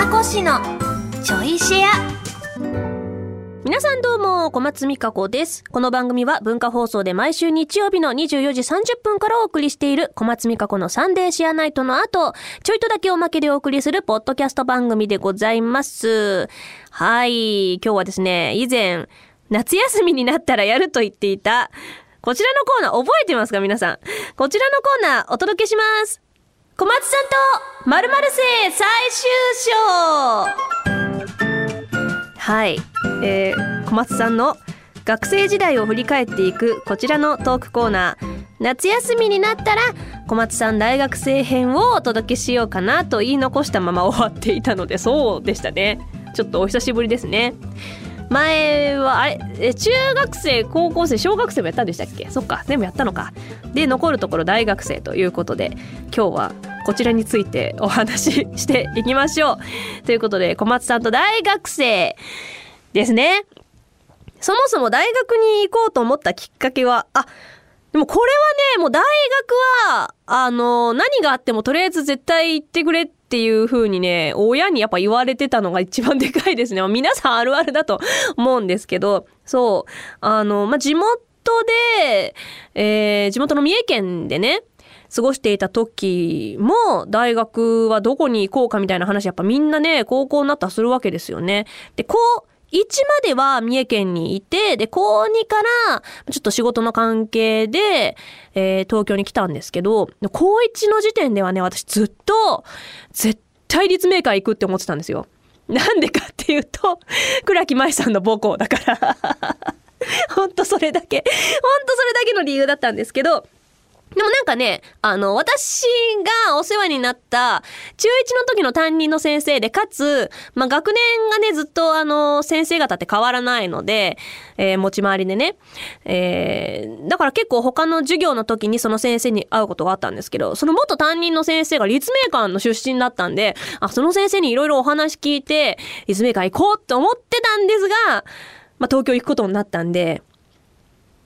船越のちょいシェア皆さんどうも、小松美香子です。この番組は文化放送で毎週日曜日の24時30分からお送りしている小松美香子のサンデーシェアナイトの後、ちょいとだけおまけでお送りするポッドキャスト番組でございます。はい、今日はですね、以前、夏休みになったらやると言っていた、こちらのコーナー覚えてますか？皆さん。こちらのコーナーお届けします。小松さんと〇〇生最終章はい、えー、小松さんの学生時代を振り返っていくこちらのトークコーナー夏休みになったら小松さん大学生編をお届けしようかなと言い残したまま終わっていたのでそうでしたね。ちょっとお久しぶりですね。前はあれ中学生高校生小学生もやったんでしたっけ？そっか全部やったのか。で残るところ大学生ということで今日はこちらについてお話ししていきましょう。ということで小松さんと大学生ですね。そもそも大学に行こうと思ったきっかけはあでもこれはねもう大学はあの何があってもとりあえず絶対行ってくれっていう風にね親にやっぱ言われてたのが一番でかいですね。皆さんあるあるだと思うんですけど。そう。あのまあ地元で、えー地元の三重県でね過ごしていた時も大学はどこに行こうかみたいな話やっぱみんなね高校になったらするわけですよね。で高1までは三重県にいてで高2からちょっと仕事の関係で、えー東京に来たんですけど高1の時点ではね私ずっと絶対立命館行くって思ってたんですよ。なんでかっていうと倉木舞さんの母校だから ほんとそれだけほんとそれだけの理由だったんですけどでもなんかね、あの、私がお世話になった中1の時の担任の先生で、かつ、まあ、学年がね、ずっとあの、先生方って変わらないので、えー持ち回りでね。えーだから結構他の授業の時にその先生に会うことがあったんですけど、その元担任の先生が立命館の出身だったんで、あ、その先生にいろいろお話聞いて、立命館行こうって思ってたんですが、まあ、東京行くことになったんで、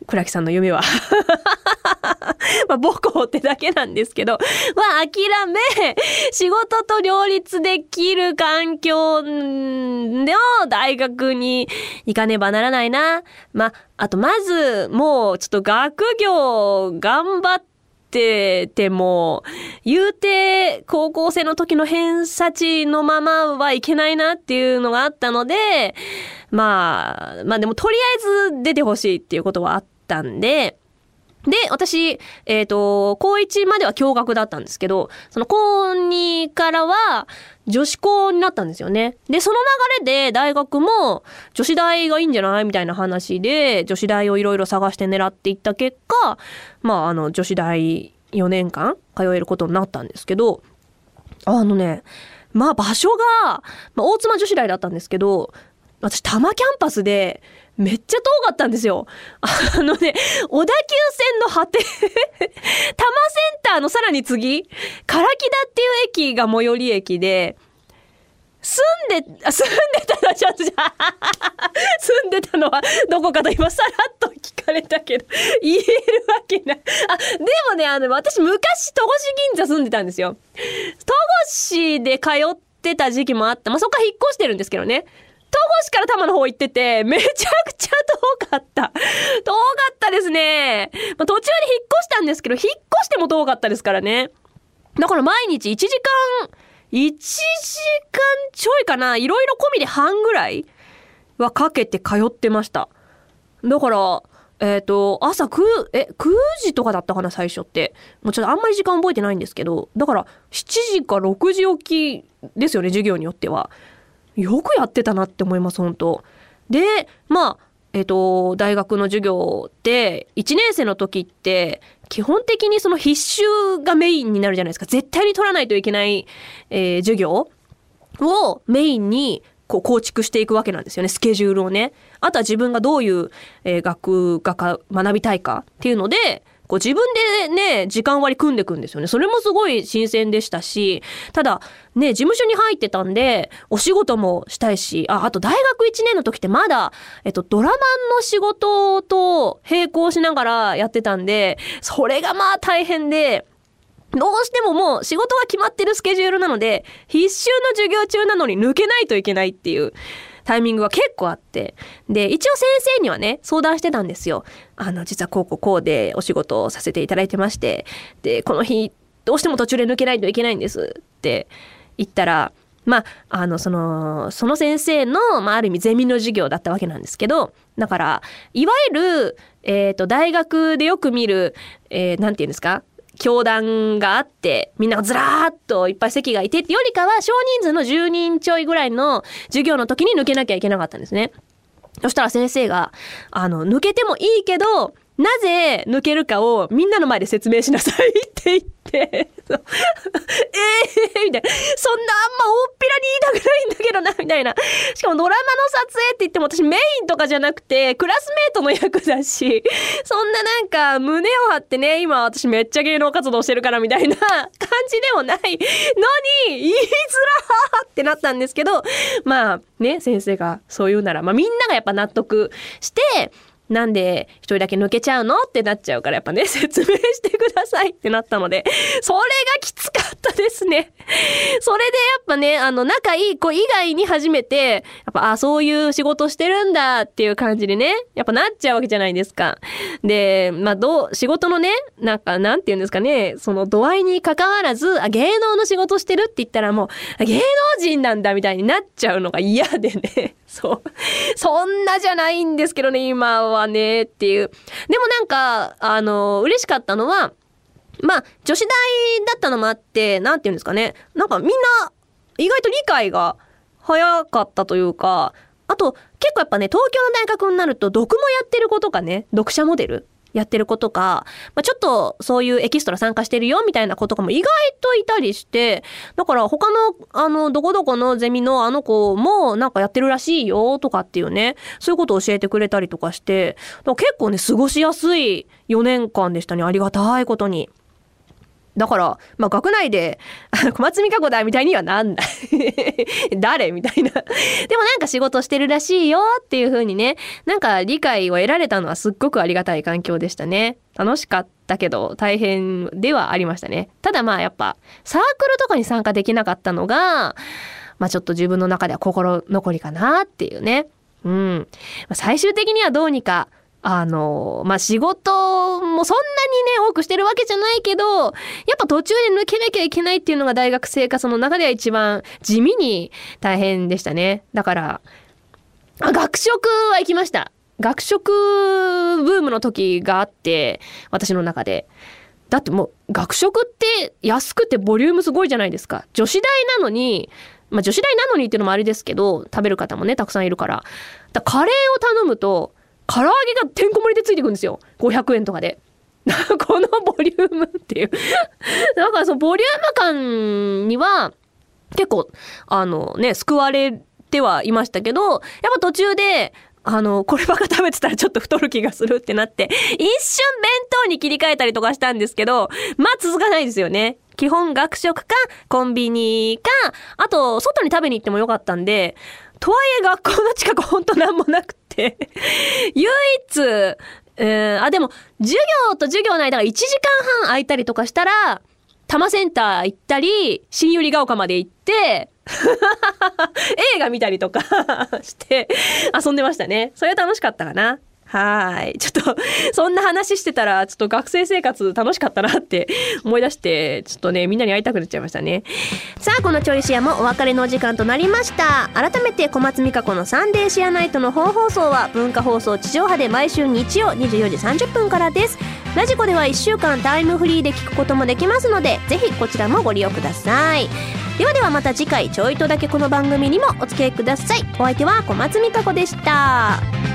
倉木さんの夢は まあ母校ってだけなんですけど、まあ諦め、仕事と両立できる環境の大学に行かねばならないな。まあ、あとまず、もうちょっと学業頑張ってても、言うて高校生の時の偏差値のままはいけないなっていうのがあったので、まあ、まあでもとりあえず出てほしいっていうことはあったんで、で、私、えっ、と、高1までは共学だったんですけど、その高2からは女子校になったんですよね。で、その流れで大学も女子大がいいんじゃないみたいな話で、女子大をいろいろ探して狙っていった結果、まあ、あの、女子大4年間通えることになったんですけど、あのね、まあ場所が、まあ、大妻女子大だったんですけど、私、多摩キャンパスで、めっちゃ遠かったんですよ。あのね、小田急線の果て、多摩センターのさらに次、唐木田っていう駅が最寄り駅で、住んで、住んでたのはちょっとじゃ 住んでたのはどこかと今さらっと聞かれたけど、言えるわけない。あ、でもね、あの、私昔、戸越銀座住んでたんですよ。戸越で通ってた時期もあった。まあ、そこから引っ越してるんですけどね。戸越から多摩の方行ってて、めちゃくちゃ遠かった。遠かったですね。まあ、途中で引っ越したんですけど、引っ越しても遠かったですからね。だから毎日1時間、1時間ちょいかな、いろいろ込みで半ぐらいはかけて通ってました。だから、えっ、と、朝9、え、9時とかだったかな、最初って。もうちょっとあんまり時間覚えてないんですけど、だから7時か6時起きですよね、授業によっては。よくやってたなって思います、本当で、まあ、えっ、と、大学の授業って、1年生の時って、基本的にその必修がメインになるじゃないですか。絶対に取らないといけない、えー授業をメインにこう構築していくわけなんですよね、スケジュールをね。あとは自分がどういう、えー学科学びたいかっていうので、こう自分でね、時間割り組んでくんですよね。それもすごい新鮮でしたし、ただ、ね、事務所に入ってたんで、お仕事もしたいし、あ、あと大学1年の時ってまだ、えっと、ドラマンの仕事と並行しながらやってたんで、それがまあ大変で、どうしてももう仕事が決まってるスケジュールなので、必修の授業中なのに抜けないといけないっていうタイミングが結構あって。で、一応先生にはね、相談してたんですよ。あの、実はこうこうこうでお仕事をさせていただいてまして、で、この日、どうしても途中で抜けないといけないんですって言ったら、まあ、あの、その、その先生の、まあ、ある意味ゼミの授業だったわけなんですけど、だから、いわゆる、えっ、ー、と、大学でよく見る、えー、なんて言うんですか？教団があって、みんなずらーっといっぱい席がいてってよりかは少人数の10人ちょいぐらいの授業の時に抜けなきゃいけなかったんですね。そしたら先生が、あの、抜けてもいいけど、なぜ抜けるかをみんなの前で説明しなさいって言って、え えー、みたいな。そんなあんま大っぴらに言いたくないんだけどな、みたいな。しかもドラマの撮影って言っても私メインとかじゃなくて、クラスメートの役だし、そんななんか胸を張ってね、今私めっちゃ芸能活動してるからみたいな 感じでもないのに、言いづらーってなったんですけど、まあね、先生がそう言うなら、まあみんながやっぱ納得して、なんで一人だけ抜けちゃうの？ってなっちゃうからやっぱね、説明してくださいってなったので、それがきですね。それでやっぱね、あの、仲いい子以外に初めて、やっぱ、あ、そういう仕事してるんだっていう感じでね、やっぱなっちゃうわけじゃないですか。で、まあ、どう、仕事のね、なんか、なんて言うんですかね、その度合いに関わらず、あ、芸能の仕事してるって言ったらもう、芸能人なんだみたいになっちゃうのが嫌でね。そう。そんなじゃないんですけどね、今はね、っていう。でもなんか、あの、嬉しかったのは、まあ、女子大だったのもあって、なんて言うんですかね。なんかみんな、意外と理解が早かったというか、あと、結構やっぱね、東京の大学になると、読もやってる子とかね、読者モデルやってる子とか、まあ、ちょっとそういうエキストラ参加してるよみたいな子とかも意外といたりして、だから他の、あの、どこどこのゼミのあの子もなんかやってるらしいよとかっていうね、そういうことを教えてくれたりとかして、結構ね、過ごしやすい4年間でしたね。ありがたいことに。だから、まあ、学内で、小松美香子だみたいにはなんない。誰みたいな。でもなんか仕事してるらしいよっていう風にね、なんか理解を得られたのはすっごくありがたい環境でしたね。楽しかったけど大変ではありましたね。ただまあやっぱサークルとかに参加できなかったのが、まあちょっと自分の中では心残りかなっていうね。うん。最終的にはどうにかあの、まあ、仕事もそんなにね、多くしてるわけじゃないけど、やっぱ途中で抜けなきゃいけないっていうのが大学生活の中では一番地味に大変でしたね。だから、あ学食は行きました。学食ブームの時があって、私の中で。だってもう学食って安くてボリュームすごいじゃないですか。女子大なのに、まあ女子大なのにっていうのもあれですけど、食べる方もね、たくさんいるから。だカレーを頼むと、唐揚げがてんこ盛りでついてくるんですよ。500円とかで。このボリュームっていう だからそのボリューム感には結構、あのね、救われてはいましたけど、やっぱ途中で、あの、こればっか食べてたらちょっと太る気がするってなって、一瞬弁当に切り替えたりとかしたんですけど、まあ続かないですよね。基本学食か、コンビニか、あと、外に食べに行ってもよかったんで、とはいえ学校の近くほんとなんもなくて唯一、えー、あ、でも、授業と授業の間が1時間半空いたりとかしたら、多摩センター行ったり、新百合ヶ丘まで行って、映画見たりとか して遊んでましたね。それは楽しかったかな。はい。ちょっと、そんな話してたら、ちょっと学生生活楽しかったなって 思い出して、ちょっとね、みんなに会いたくなっちゃいましたね。さあ、このちょいシアもお別れのお時間となりました。改めて小松美香子のサンデーシアナイトの本放送は、文化放送地上波で毎週日曜24時30分からです。ラジコでは1週間タイムフリーで聞くこともできますので、ぜひこちらもご利用ください。ではではまた次回ちょいとだけこの番組にもお付き合いください。お相手は小松美香子でした。